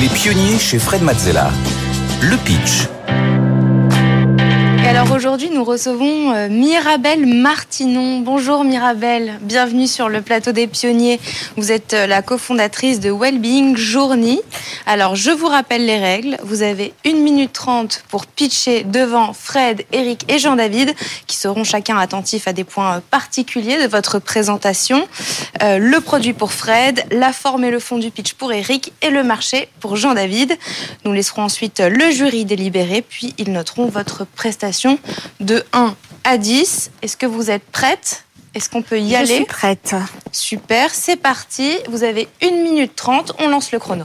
Les pionniers chez Fred Mazzella. Le pitch. Alors aujourd'hui, nous recevons euh, Mirabelle Martinon. Bonjour Mirabelle, bienvenue sur le plateau des pionniers. Vous êtes euh, la cofondatrice de Wellbeing Journey. Alors je vous rappelle les règles. Vous avez 1 minute 30 pour pitcher devant Fred, Eric et Jean-David, qui seront chacun attentifs à des points euh, particuliers de votre présentation. le produit pour Fred, la forme et le fond du pitch pour Eric et le marché pour Jean-David. Nous laisserons ensuite le jury délibérer, puis ils noteront votre prestation de 1 à 10. Est-ce que vous êtes prête? Est-ce qu'on peut y aller Je suis prête. Super, c'est parti. Vous avez 1 minute 30, on lance le chrono.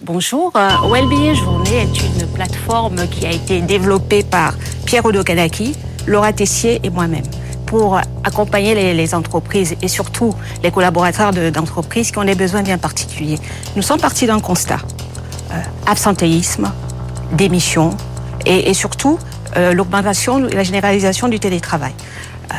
Bonjour, euh, Wellbeing Journée est une plateforme qui a été développée par Pierre Odokanaki, Laura Tessier et moi-même pour accompagner les, entreprises et surtout les collaborateurs d'entreprises qui ont des besoins bien particuliers. Nous sommes partis d'un constat. Euh, absentéisme, démission et, et surtout euh, l'augmentation et la généralisation du télétravail. Euh,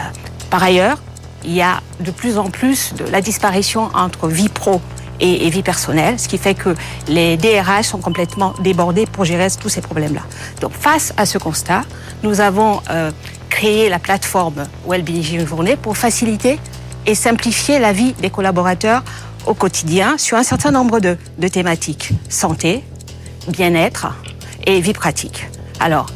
par ailleurs, il y a de plus en plus la disparition entre vie pro et, vie personnelle, ce qui fait que les DRH sont complètement débordés pour gérer tous ces problèmes-là. Donc face à ce constat, nous avons euh, créé la plateforme Wellbeing Journée pour faciliter et simplifier la vie des collaborateurs au quotidien sur un certain nombre de, de thématiques santé, bien-être et vie pratique. Alors,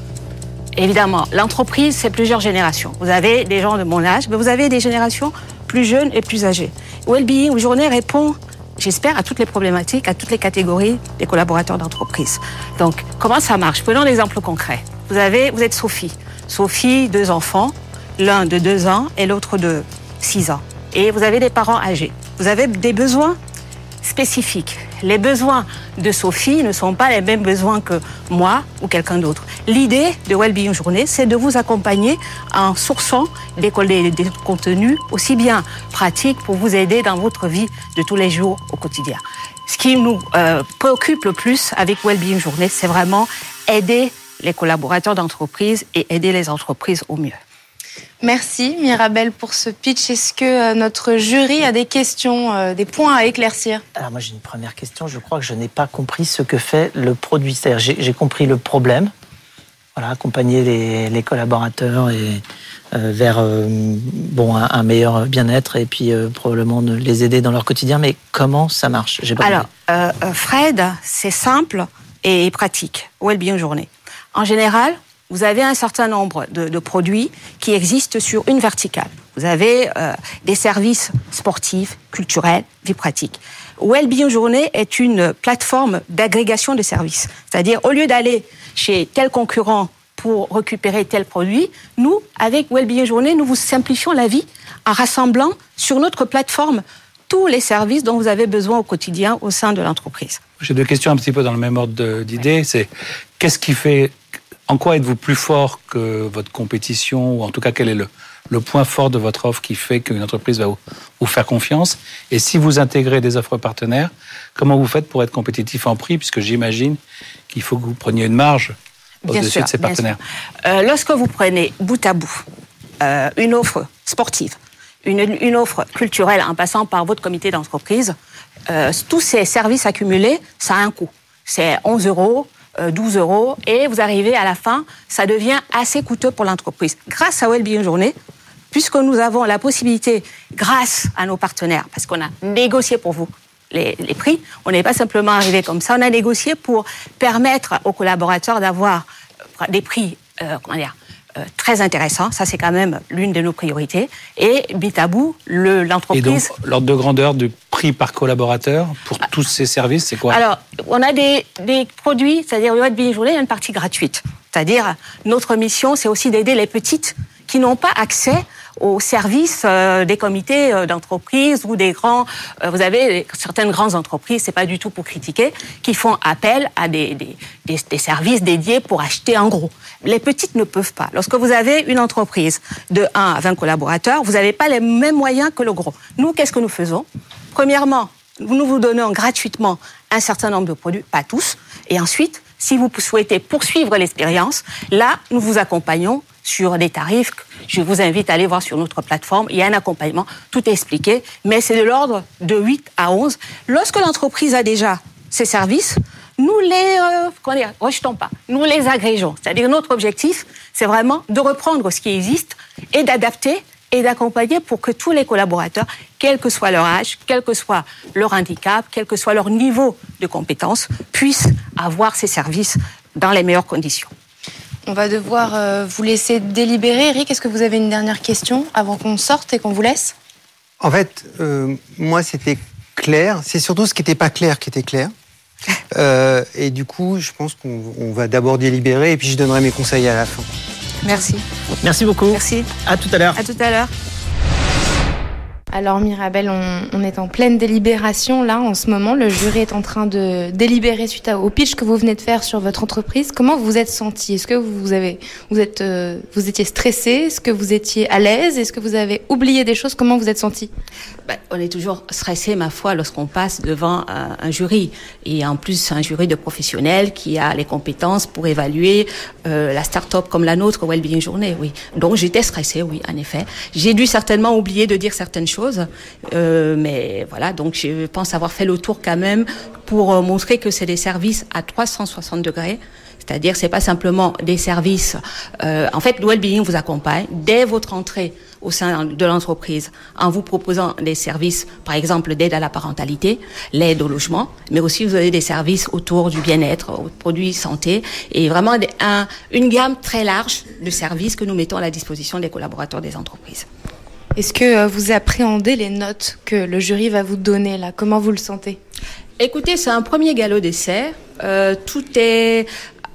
Évidemment, l'entreprise, c'est plusieurs générations. Vous avez des gens de mon âge, mais vous avez des générations plus jeunes et plus âgées. Wellbeing Journée répond, j'espère, à toutes les problématiques, à toutes les catégories des collaborateurs d'entreprise. Donc, comment ça marche? Prenons l'exemple concret. Vous avez, vous êtes Sophie. Sophie, deux enfants, l'un de deux ans et l'autre de six ans. Et vous avez des parents âgés. Vous avez des besoins spécifiques. Les besoins de Sophie ne sont pas les mêmes besoins que moi ou quelqu'un d'autre. L'idée de Wellbeing Journée, c'est de vous accompagner en sourçant des, contenus aussi bien pratiques pour vous aider dans votre vie de tous les jours au quotidien. Ce qui nous euh, préoccupe le plus avec Wellbeing Journée, c'est vraiment aider les collaborateurs d'entreprise et aider les entreprises au mieux. Merci Mirabelle pour ce pitch. Est-ce que euh, notre jury a des questions, euh, des points à éclaircir? Alors moi j'ai une première question. Je crois que je n'ai pas compris ce que fait le produit. C'est-à-dire j'ai compris le problème, voilà, accompagner les, collaborateurs et euh, vers bon un, meilleur bien-être et puis probablement les aider dans leur quotidien. Mais comment ça marche? Pas Alors Fred, c'est simple et pratique. Wellbeing journée? En général, vous avez un certain nombre de, produits qui existent sur une verticale. Vous avez euh, des services sportifs, culturels, vie pratique. Wellbeing Journée est une plateforme d'agrégation de services. C'est-à-dire, au lieu d'aller chez tel concurrent pour récupérer tel produit, nous, avec Wellbeing Journée, nous vous simplifions la vie en rassemblant sur notre plateforme tous les services dont vous avez besoin au quotidien au sein de l'entreprise. J'ai deux questions un petit peu dans le même ordre d'idée. C'est qu'est-ce qui fait en quoi êtes-vous plus fort que votre compétition, ou en tout cas quel est le, point fort de votre offre qui fait qu'une entreprise va vous, faire confiance? Et si vous intégrez des offres partenaires, comment vous faites pour être compétitif en prix Puisque j'imagine qu'il faut que vous preniez une marge au-dessus de ces partenaires. Euh, lorsque vous prenez bout à bout euh, une offre sportive, une, offre culturelle en passant par votre comité d'entreprise, euh, tous ces services accumulés, ça a un coût. C'est 11 euros, 12 euh, euros et vous arrivez à la fin, ça devient assez coûteux pour l'entreprise. Grâce à Wellbeing Journée, puisque nous avons la possibilité, grâce à nos partenaires, parce qu'on a négocié pour vous les, prix, on n'est pas simplement arrivé comme ça, on a négocié pour permettre aux collaborateurs d'avoir euh, des prix, euh, comment très intéressant. Ça, c'est quand même l'une de nos priorités. Et Bitabou, l'entreprise. Et donc, l'ordre de grandeur du prix par collaborateur pour tous ces services, c'est quoi? Alors, on a des, produits, c'est-à-dire le Web Journée, il y a une partie gratuite. C'est-à-dire, notre mission, c'est aussi d'aider les petites qui n'ont pas accès aux services euh, des comités euh, d'entreprise ou des grands. Euh, vous avez certaines grandes entreprises, c'est pas du tout pour critiquer, qui font appel à des, des, des, services dédiés pour acheter en gros. Les petites ne peuvent pas. Lorsque vous avez une entreprise de 1 à 20 collaborateurs, vous n'avez pas les mêmes moyens que le gros. Nous, qu'est-ce que nous faisons? Premièrement, nous vous donnons gratuitement un certain nombre de produits, pas tous, et ensuite, si vous souhaitez poursuivre l'expérience, là, nous vous accompagnons sur des tarifs. Je vous invite à aller voir sur notre plateforme. Il y a un accompagnement, tout est expliqué, mais c'est de l'ordre de 8 à 11. Lorsque l'entreprise a déjà ses services, nous les euh, rejetons pas, nous les agrégeons. C'est-à-dire notre objectif, c'est vraiment de reprendre ce qui existe et d'adapter et d'accompagner pour que tous les collaborateurs, quel que soit leur âge, quel que soit leur handicap, quel que soit leur niveau de compétence, puissent avoir ces services dans les meilleures conditions. On va devoir euh, vous laisser délibérer. Eric, est-ce que vous avez une dernière question avant qu'on sorte et qu'on vous laisse? En fait, euh, moi, c'était clair. C'est surtout ce qui n'était pas clair qui était clair. Euh, et du coup, je pense qu'on va d'abord délibérer et puis je donnerai mes conseils à la fin. Merci. Merci beaucoup. Merci. À tout à l'heure. À tout à l'heure. Alors Mirabel, on, est en pleine délibération là en ce moment. Le jury est en train de délibérer suite au pitch que vous venez de faire sur votre entreprise. Comment vous vous êtes senti Est-ce que vous avez, vous êtes, euh, vous étiez stressé Est-ce que vous étiez à l'aise? Est-ce que vous avez oublié des choses? Comment vous êtes senti ben, On est toujours stressé, ma foi, lorsqu'on passe devant un, jury et en plus un jury de professionnels qui a les compétences pour évaluer euh, la start-up comme la nôtre, Wellbeing Journée. Oui. Donc j'étais stressée, oui, en effet. J'ai dû certainement oublier de dire certaines choses euh, mais voilà, donc je pense avoir fait le tour quand même pour euh, montrer que c'est des services à 360 degrés. C'est-à-dire, c'est pas simplement des services. Euh, en fait, Wellbeing vous accompagne dès votre entrée au sein de l'entreprise en vous proposant des services, par exemple d'aide à la parentalité, l'aide au logement, mais aussi vous avez des services autour du bien-être, produits santé, et vraiment un, une gamme très large de services que nous mettons à la disposition des collaborateurs des entreprises. Est-ce que euh, vous appréhendez les notes que le jury va vous donner là? Comment vous le sentez? Écoutez, c'est un premier galop d'essai. Euh, tout est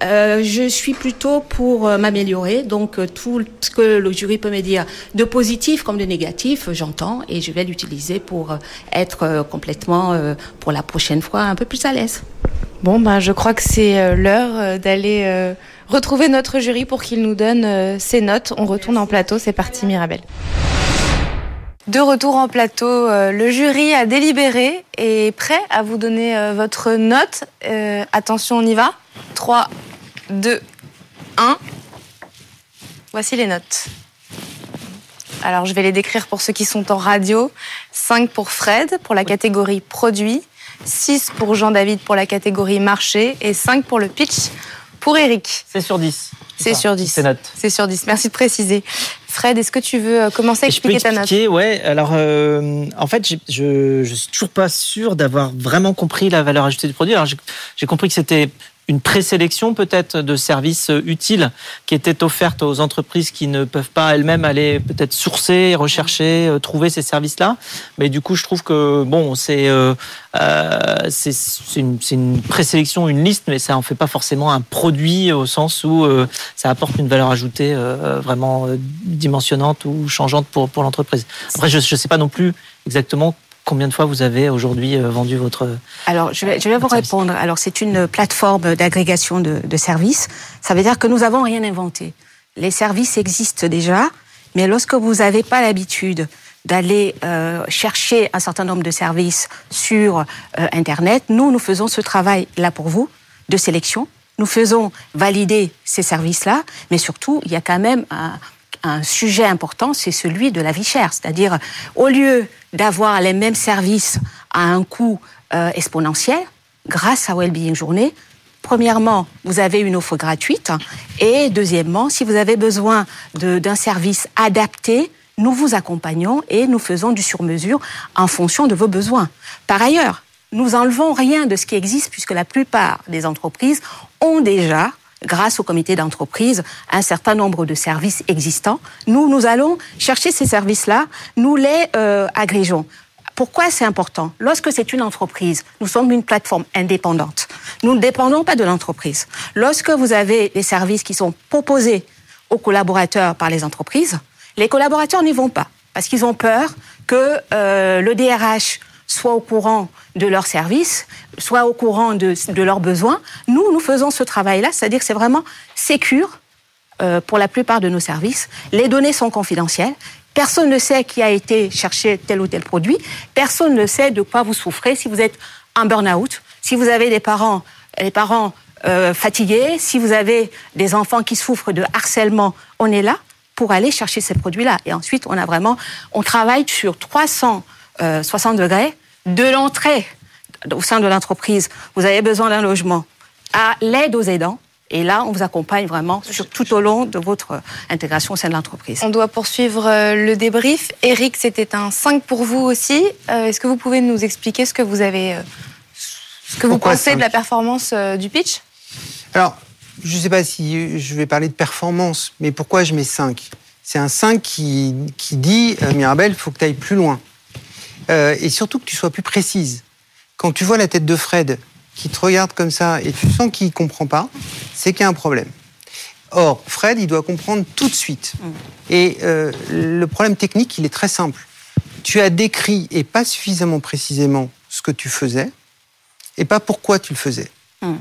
euh, je suis plutôt pour m'améliorer, donc tout ce que le jury peut me dire de positif comme de négatif, j'entends et je vais l'utiliser pour être complètement, pour la prochaine fois, un peu plus à l'aise. Bon, ben, je crois que c'est l'heure d'aller retrouver notre jury pour qu'il nous donne ses notes. On retourne en plateau, c'est parti Mirabel. De retour en plateau, euh, le jury a délibéré et est prêt à vous donner euh, votre note. Euh, attention, on y va. 3, 2, 1. Voici les notes. Alors, je vais les décrire pour ceux qui sont en radio. 5 pour Fred, pour la catégorie produit. 6 pour Jean-David, pour la catégorie marché. Et 5 pour le pitch, pour Eric. C'est sur 10. C'est sur 10. C'est note. C'est sur 10. Merci de préciser. Fred, est-ce que tu veux euh, commencer à expliquer ta note Ouais. Alors, euh, en fait, je, je suis toujours pas sûr d'avoir vraiment compris la valeur ajoutée du produit. Alors, j'ai compris que c'était une présélection peut-être de services utiles qui étaient offertes aux entreprises qui ne peuvent pas elles-mêmes aller peut-être sourcer, rechercher, euh, trouver ces services-là. Mais du coup, je trouve que bon, c'est euh, euh c'est une, une présélection, une liste, mais ça en fait pas forcément un produit au sens où euh, ça apporte une valeur ajoutée vraiment dimensionnante ou changeante pour pour l'entreprise. Après, je ne sais pas non plus exactement Combien de fois vous avez aujourd'hui euh, vendu votre... Alors, je vais, je vais vous répondre. Alors, c'est une plateforme d'agrégation de, de, services. Ça veut dire que nous n'avons rien inventé. Les services existent déjà, mais lorsque vous n'avez pas l'habitude d'aller euh, chercher un certain nombre de services sur euh, Internet, nous, nous faisons ce travail là pour vous de sélection. Nous faisons valider ces services-là, mais surtout, il y a quand même un, un sujet important, c'est celui de la vie chère. C'est-à-dire, au lieu d'avoir les mêmes services à un coût euh, exponentiel, grâce à Wellbeing Journée, premièrement, vous avez une offre gratuite, et deuxièmement, si vous avez besoin d'un service adapté, nous vous accompagnons et nous faisons du sur-mesure en fonction de vos besoins. Par ailleurs, nous enlevons rien de ce qui existe puisque la plupart des entreprises ont déjà grâce au comité d'entreprise, un certain nombre de services existants. Nous, nous allons chercher ces services-là, nous les euh, agrégeons. Pourquoi c'est important? Lorsque c'est une entreprise, nous sommes une plateforme indépendante. Nous ne dépendons pas de l'entreprise. Lorsque vous avez des services qui sont proposés aux collaborateurs par les entreprises, les collaborateurs n'y vont pas parce qu'ils ont peur que euh, le DRH soit au courant de leurs services, soit au courant de, leurs besoins. Nous, nous faisons ce travail-là, c'est-à-dire que c'est vraiment sécure euh, pour la plupart de nos services. Les données sont confidentielles. Personne ne sait qui a été chercher tel ou tel produit. Personne ne sait de quoi vous souffrez. Si vous êtes en burn-out, si vous avez des parents, euh, fatigués, si vous avez des enfants qui souffrent de harcèlement, on est là pour aller chercher ces produits-là. Et ensuite, on a vraiment, on travaille sur 360 euh, degrés de l'entrée au sein de l'entreprise, vous avez besoin d'un logement, à l'aide aux aidants. Et là, on vous accompagne vraiment sur, tout au long de votre intégration au sein de l'entreprise. On doit poursuivre euh, le débrief. Eric, c'était un 5 pour vous aussi. Euh, Est-ce que vous pouvez nous expliquer ce que vous avez, euh, ce que vous pensez de la performance euh, du pitch? Alors, je ne sais pas si je vais parler de performance, mais pourquoi je mets 5 C'est un 5 qui, qui dit, euh, Mirabel, il faut que tu ailles plus loin. Euh, et surtout que tu sois plus précise. Quand tu vois la tête de Fred qui te regarde comme ça et tu sens qu'il ne comprend pas, c'est qu'il y a un problème. Or, Fred, il doit comprendre tout de suite. Et euh, le problème technique, il est très simple. Tu as décrit, et pas suffisamment précisément, ce que tu faisais, et pas pourquoi tu le faisais. Mm.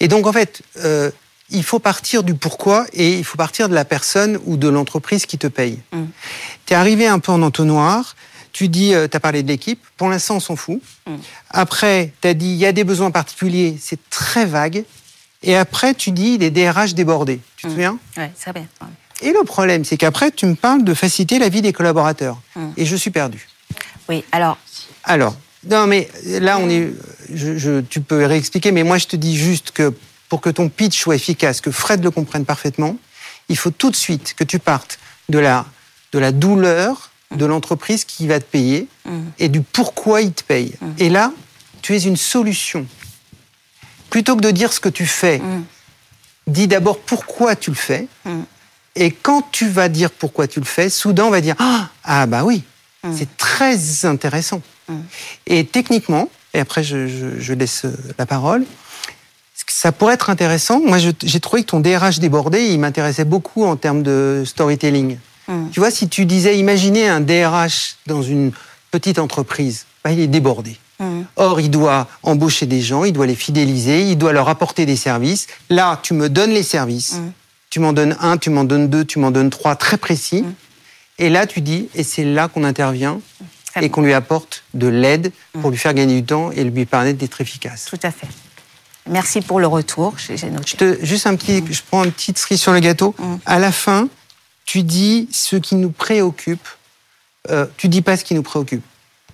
Et donc, en fait, euh, il faut partir du pourquoi et il faut partir de la personne ou de l'entreprise qui te paye. Mm. Tu es arrivé un peu en entonnoir, tu dis, tu as parlé de l'équipe, pour l'instant, on s'en fout. Mm. Après, tu as dit, il y a des besoins particuliers, c'est très vague. Et après, tu dis, les DRH débordés. Tu te Mm. souviens? Oui, c'est bien. Ouais. Et le problème, c'est qu'après, tu me parles de faciliter la vie des collaborateurs. Mm. Et je suis perdu. Oui, alors, Alors, non, mais là, on est. Je, je- tu peux réexpliquer, mais moi, je te dis juste que pour que ton pitch soit efficace, que Fred le comprenne parfaitement, il faut tout de suite que tu partes de la, de la douleur de l'entreprise qui va te payer Mm. et du pourquoi il te paye. Et là, tu es une solution. Plutôt que de dire ce que tu fais, Mm. dis d'abord pourquoi tu le fais. Mm. Et quand tu vas dire pourquoi tu le fais, soudain on va dire Ah, ah bah oui, Mm. c'est très intéressant. Et techniquement, et après je, je- je laisse euh, la parole, ça pourrait être intéressant. Moi, j'ai trouvé que ton DRH débordé, il m'intéressait beaucoup en termes de storytelling. Mm. Tu vois, si tu disais, imaginez un DRH dans une petite entreprise, bah, il est débordé. Mm. Or, il doit embaucher des gens, il doit les fidéliser, il doit leur apporter des services. Là, tu me donnes les services. Mm. Tu m'en donnes un, tu m'en donnes deux, tu m'en donnes trois, très précis. Et là, tu dis, et c'est là qu'on intervient et qu'on lui apporte de l'aide pour lui faire gagner du temps et lui permettre d'être efficace. tout à fait. Merci pour le retour. J'ai j'ai noté. Je te, juste un petit, je prends une petite cerise sur le gâteau. À la fin, tu dis ce qui nous préoccupe. Euh, tu dis pas ce qui nous préoccupe.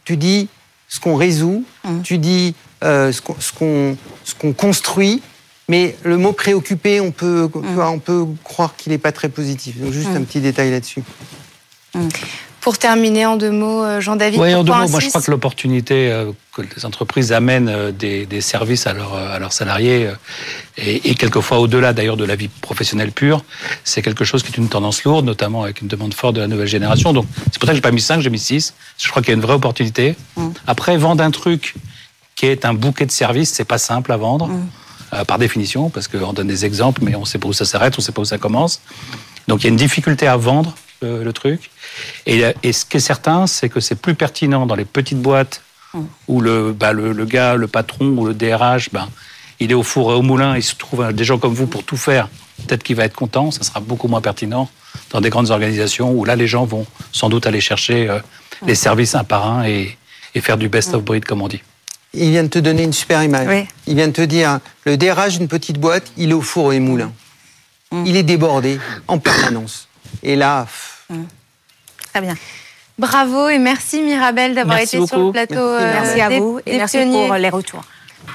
Tu dis ce qu'on résout. Mm. Tu dis euh, ce qu'on construit. Mais le mot préoccupé, on peut, tu vois, on peut croire qu'il n'est pas très positif. Donc juste un petit détail là-dessus. Pour terminer en deux mots, euh, Jean-David, Oui, en deux mots, moi je crois que l'opportunité euh, que les entreprises amènent euh, des, des services à, leurs à leurs salariés, et, et quelquefois au-delà d'ailleurs de la vie professionnelle pure, c'est quelque chose qui est une tendance lourde, notamment avec une demande forte de la nouvelle génération. Donc c'est pour ça que j'ai pas mis 5, j'ai mis 6. Je crois qu'il y a une vraie opportunité. Après, vendre un truc qui est un bouquet de services, c'est pas simple à vendre. euh, par définition, parce qu'on donne des exemples, mais on sait pas où ça s'arrête, on sait pas où ça commence. Donc il y a une difficulté à vendre euh, le truc. Et, et ce qui est certain, c'est que c'est plus pertinent dans les petites boîtes où le, bah, le, le gars, le patron ou le DRH, ben, il est au four et au moulin, il se trouve des gens comme vous pour tout faire. Peut-être qu'il va être content, ça sera beaucoup moins pertinent dans des grandes organisations où là, les gens vont sans doute aller chercher euh, les services un par un et, et faire du best of breed, comme on dit. Il vient de te donner une super image. Oui. Il vient de te dire, le DRH d'une petite boîte, il est au four et moulin. Il est débordé en permanence. Et là, Très bien. Bravo et merci Mirabel d'avoir été sur le plateau Merci. euh, Merci à des- vous et merci pionniers. pour les retours.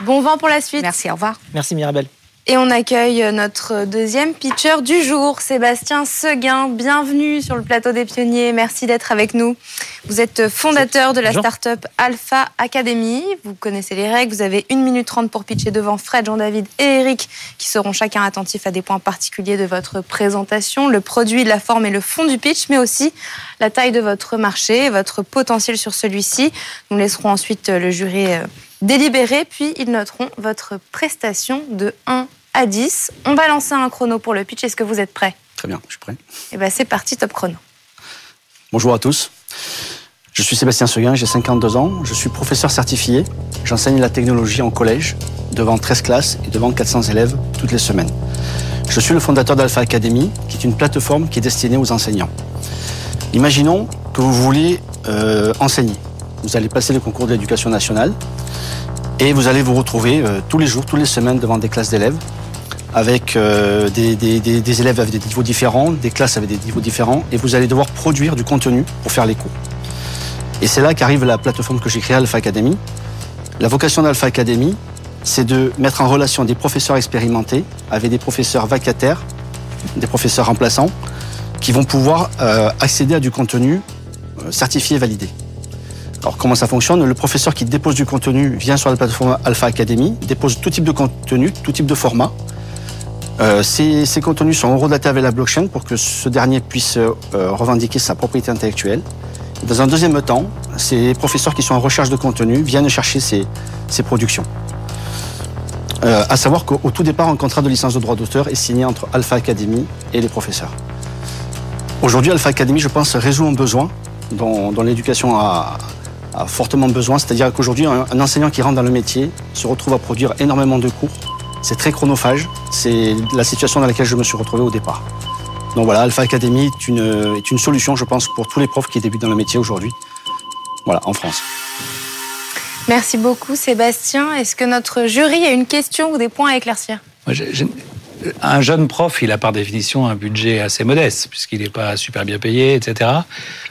Bon vent pour la suite. Merci, au revoir. Merci Mirabel. Et on accueille notre deuxième pitcher du jour, Sébastien Seguin. Bienvenue sur le plateau des pionniers. Merci d'être avec nous. Vous êtes fondateur de la start-up Alpha Academy. Vous connaissez les règles. Vous avez 1 minute 30 pour pitcher devant Fred, Jean-David et Eric, qui seront chacun attentifs à des points particuliers de votre présentation, le produit, la forme et le fond du pitch, mais aussi la taille de votre marché, votre potentiel sur celui-ci. Nous laisserons ensuite le jury euh, délibérer, puis ils noteront votre prestation de 1 à 10. On va lancer un chrono pour le pitch. Est-ce que vous êtes prêts? Très bien, je suis prêt. Eh ben c'est parti, top chrono. Bonjour à tous. Je suis Sébastien Seguin, j'ai 52 ans. Je suis professeur certifié. J'enseigne la technologie en collège, devant 13 classes et devant 400 élèves toutes les semaines. Je suis le fondateur d'Alpha Academy, qui est une plateforme qui est destinée aux enseignants. Imaginons que vous vouliez euh, enseigner. Vous allez passer le concours de l'éducation nationale et vous allez vous retrouver euh, tous les jours, toutes les semaines devant des classes d'élèves avec euh, des, élèves avec des niveaux différents, des classes avec des niveaux différents, et vous allez devoir produire du contenu pour faire les cours. Et c'est là qu'arrive la plateforme que j'ai créée, Alpha Academy. La vocation d'Alpha Academy, c'est de mettre en relation des professeurs expérimentés avec des professeurs vacataires, des professeurs remplaçants, qui vont pouvoir euh, accéder à du contenu euh, certifié et validé. Alors comment ça fonctionne? Le professeur qui dépose du contenu vient sur la plateforme Alpha Academy, dépose tout type de contenu, tout type de format. Euh, ces, contenus sont relatés avec la blockchain pour que ce dernier puisse euh, revendiquer sa propriété intellectuelle. Dans un deuxième temps, ces professeurs qui sont en recherche de contenu viennent chercher ces, ces productions. Euh, à savoir qu'au tout départ, un contrat de licence de droit d'auteur est signé entre Alpha Academy et les professeurs. Aujourd'hui, Alpha Academy, je pense, résout un besoin dont, l'éducation a, a, fortement besoin. C'est-à-dire qu'aujourd'hui, un, un, enseignant qui rentre dans le métier se retrouve à produire énormément de cours. C'est très chronophage. C'est la situation dans laquelle je me suis retrouvé au départ. Donc voilà, Alpha Academy est une, est une solution, je pense, pour tous les profs qui débutent dans le métier aujourd'hui. Voilà, en France. Merci beaucoup, Sébastien. Est-ce que notre jury a une question ou des points à éclaircir? Moi. Un jeune prof, il a par définition un budget assez modeste, puisqu'il n'est pas super bien payé, etc.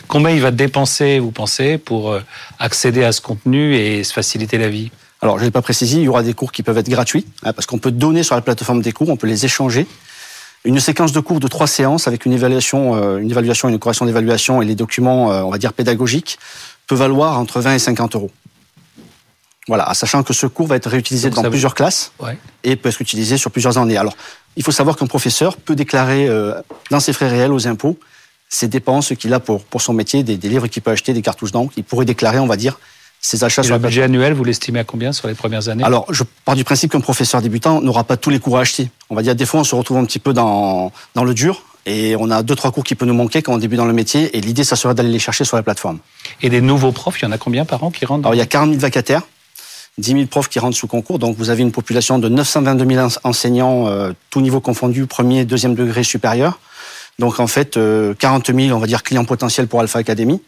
Combien il va dépenser, vous pensez, pour euh, accéder à ce contenu et se faciliter la vie? Alors, je ne l'ai pas précisé, il y aura des cours qui peuvent être gratuits, hein, parce qu'on peut donner sur la plateforme des cours, on peut les échanger. Une séquence de cours de trois séances avec une évaluation, euh, une évaluation, une correction d'évaluation et les documents, euh, on va dire pédagogiques, peut valoir entre 20 et 50 euros. Voilà, sachant que ce cours va être réutilisé Donc dans plusieurs veut... classes ouais. et peut être utilisé sur plusieurs années. Alors, il faut savoir qu'un professeur peut déclarer euh, dans ses frais réels aux impôts ses dépenses qu'il a pour, pour son métier, des, des livres qu'il peut acheter, des cartouches d'encre. Il pourrait déclarer, on va dire, ses achats et sur le budget annuel, vous l'estimez à combien sur les premières années? Alors, je pars du principe qu'un professeur débutant n'aura pas tous les cours à acheter. On va dire, des fois, on se retrouve un petit peu dans, dans le dur et on a deux, trois cours qui peuvent nous manquer quand on débute dans le métier. Et l'idée, ça serait d'aller les chercher sur la plateforme. Et des nouveaux profs, il y en a combien par an qui rentrent. Alors, il y a 40 000 vacataires. 10 000 profs qui rentrent sous concours. Donc, vous avez une population de 922 000 enseignants, euh, tout niveau confondu, premier deuxième degré supérieur. Donc, en fait, euh, 40 000, on va dire, clients potentiels pour Alpha Academy.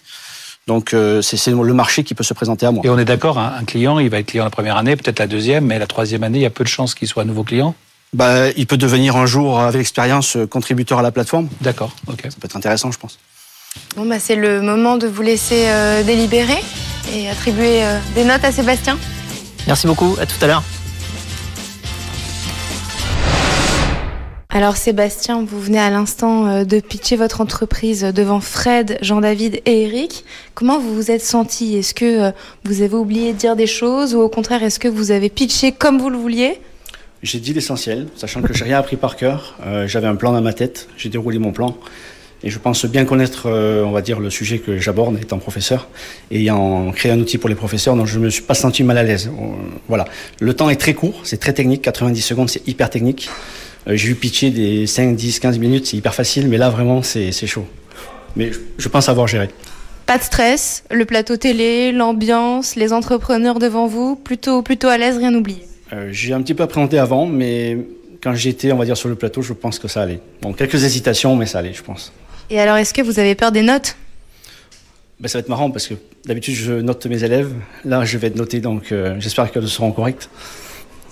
Donc, euh, c'est le marché qui peut se présenter à moi. Et on est d'accord, hein, un client, il va être client la première année, peut-être la deuxième, mais la troisième année, il y a peu de chances qu'il soit un nouveau client? Bah, Il peut devenir un jour, avec l'expérience, contributeur à la plateforme. D'accord, ok. Ça peut être intéressant, je pense. Bon, bah, c'est le moment de vous laisser euh, délibérer et attribuer euh, des notes à Sébastien. Merci beaucoup, à tout à l'heure. Alors Sébastien, vous venez à l'instant euh, de pitcher votre entreprise devant Fred, Jean-David et Eric. Comment vous vous êtes senti Est-ce que euh, vous avez oublié de dire des choses ou au contraire est-ce que vous avez pitché comme vous le vouliez? J'ai dit l'essentiel, sachant que j'ai rien appris par cœur. Euh, J'avais un plan dans ma tête, j'ai déroulé mon plan. Et je pense bien connaître, on va dire, le sujet que j'aborde étant professeur, et ayant créé un outil pour les professeurs, donc je me suis pas senti mal à l'aise. Voilà. Le temps est très court, c'est très technique, 90 secondes, c'est hyper technique. Euh, J'ai eu pitcher des 5, 10, 15 minutes, c'est hyper facile, mais là, vraiment, c'est chaud. Mais je, je pense avoir géré. Pas de stress, le plateau télé, l'ambiance, les entrepreneurs devant vous, plutôt, plutôt à l'aise, rien oublié. Euh, J'ai un petit peu appréhendé avant, mais quand j'étais, on va dire, sur le plateau, je pense que ça allait. Bon, quelques hésitations, mais ça allait, je pense. Et alors, est-ce que vous avez peur des notes? Ben, Ça va être marrant parce que d'habitude, je note mes élèves. Là, je vais être noté, donc euh, j'espère qu'elles seront correctes.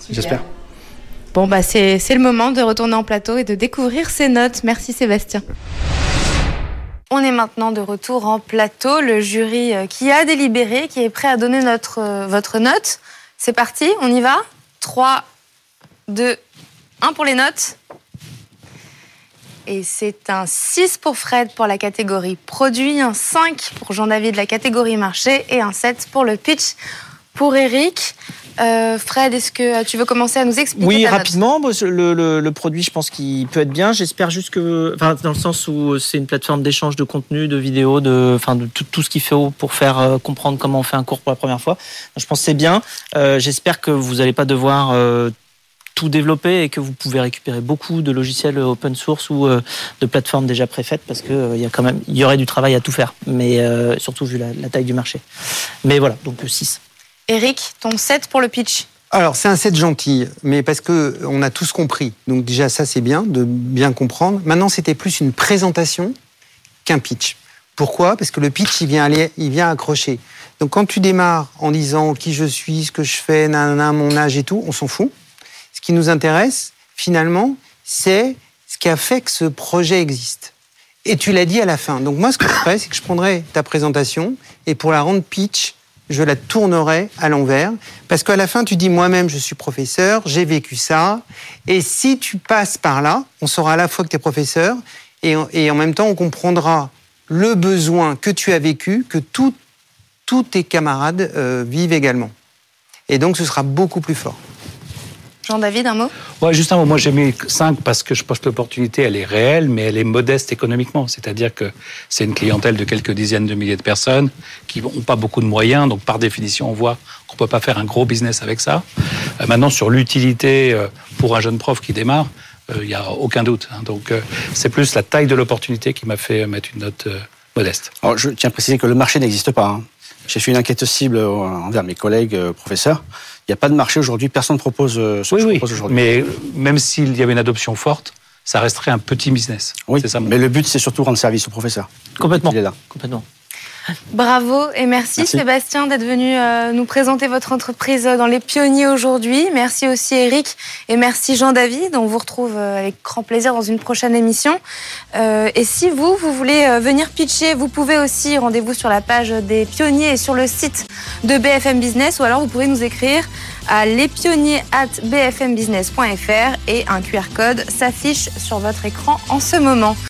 J'espère. Bon, bah, c'est le moment de retourner en plateau et de découvrir ces notes. Merci Sébastien. On est maintenant de retour en plateau. Le jury euh, qui a délibéré, qui est prêt à donner euh, votre note. C'est parti, on y va 3, 2, 1 pour les notes. Et c'est un 6 pour Fred pour la catégorie produit, un 5 pour Jean-David la catégorie marché et un 7 pour le pitch pour Eric. Euh, Fred, est-ce que tu veux commencer à nous expliquer Oui, ta rapidement. Le, le, le, produit, je pense qu'il peut être bien. J'espère juste que, enfin, dans le sens où c'est une plateforme d'échange de contenu, de vidéos, de, enfin, de tout, tout ce qu'il faut pour faire euh, comprendre comment on fait un cours pour la première fois. Je pense que c'est bien. Euh, J'espère que vous n'allez pas devoir euh, tout développer et que vous pouvez récupérer beaucoup de logiciels open source ou euh, de plateformes déjà préfaites parce que euh, il y a quand même il y aurait du travail à tout faire mais euh, surtout vu la, la, taille du marché mais voilà donc 6 Eric ton 7 pour le pitch alors c'est un 7 gentil mais parce que on a tous compris donc déjà ça c'est bien de bien comprendre maintenant c'était plus une présentation qu'un pitch pourquoi? Parce que le pitch, il vient, aller, il vient accrocher. Donc quand tu démarres en disant qui je suis, ce que je fais, nanana, mon âge et tout, on s'en fout. Ce qui nous intéresse, finalement, c'est ce qui a fait que ce projet existe. Et tu l'as dit à la fin. Donc moi, ce que je ferais, c'est que je prendrais ta présentation et pour la rendre pitch, je la tournerais à l'envers. Parce qu'à la fin, tu dis moi-même, je suis professeur, j'ai vécu ça. Et si tu passes par là, on saura à la fois que tu es professeur et, et, en même temps, on comprendra le besoin que tu as vécu, que tous tes camarades euh, vivent également. Et donc, ce sera beaucoup plus fort. Jean-David, un mot? Ouais, juste un mot. Moi, j'ai mis 5 parce que je pense que l'opportunité, elle est réelle, mais elle est modeste économiquement. C'est-à-dire que c'est une clientèle de quelques dizaines de milliers de personnes qui n'ont pas beaucoup de moyens. Donc, par définition, on voit qu'on ne peut pas faire un gros business avec ça. Euh, maintenant, sur l'utilité euh, pour un jeune prof qui démarre, il euh, n'y a aucun doute. Hein. Donc, euh, c'est plus la taille de l'opportunité qui m'a fait mettre une note euh, modeste. Alors, je tiens à préciser que le marché n'existe pas. Hein. J'ai fait une enquête cible envers mes collègues professeurs. Il n'y a pas de marché aujourd'hui, personne ne propose ce oui, que oui. je propose aujourd'hui. Mais même s'il y avait une adoption forte, ça resterait un petit business. Oui, c'est ça. mon- mais le but, c'est surtout rendre service aux professeurs. Complètement. Il est là. Complètement. Bravo et merci, Merci. Sébastien d'être venu euh, nous présenter votre entreprise dans les pionniers aujourd'hui. Merci aussi Eric et merci Jean-David. On vous retrouve euh, avec grand plaisir dans une prochaine émission. Euh, et si vous, vous voulez venir pitcher, vous pouvez aussi rendez-vous sur la page des pionniers et sur le site de BFM Business ou alors vous pouvez nous écrire à lespionniers at bfmbusiness.fr et un QR code s'affiche sur votre écran en ce moment.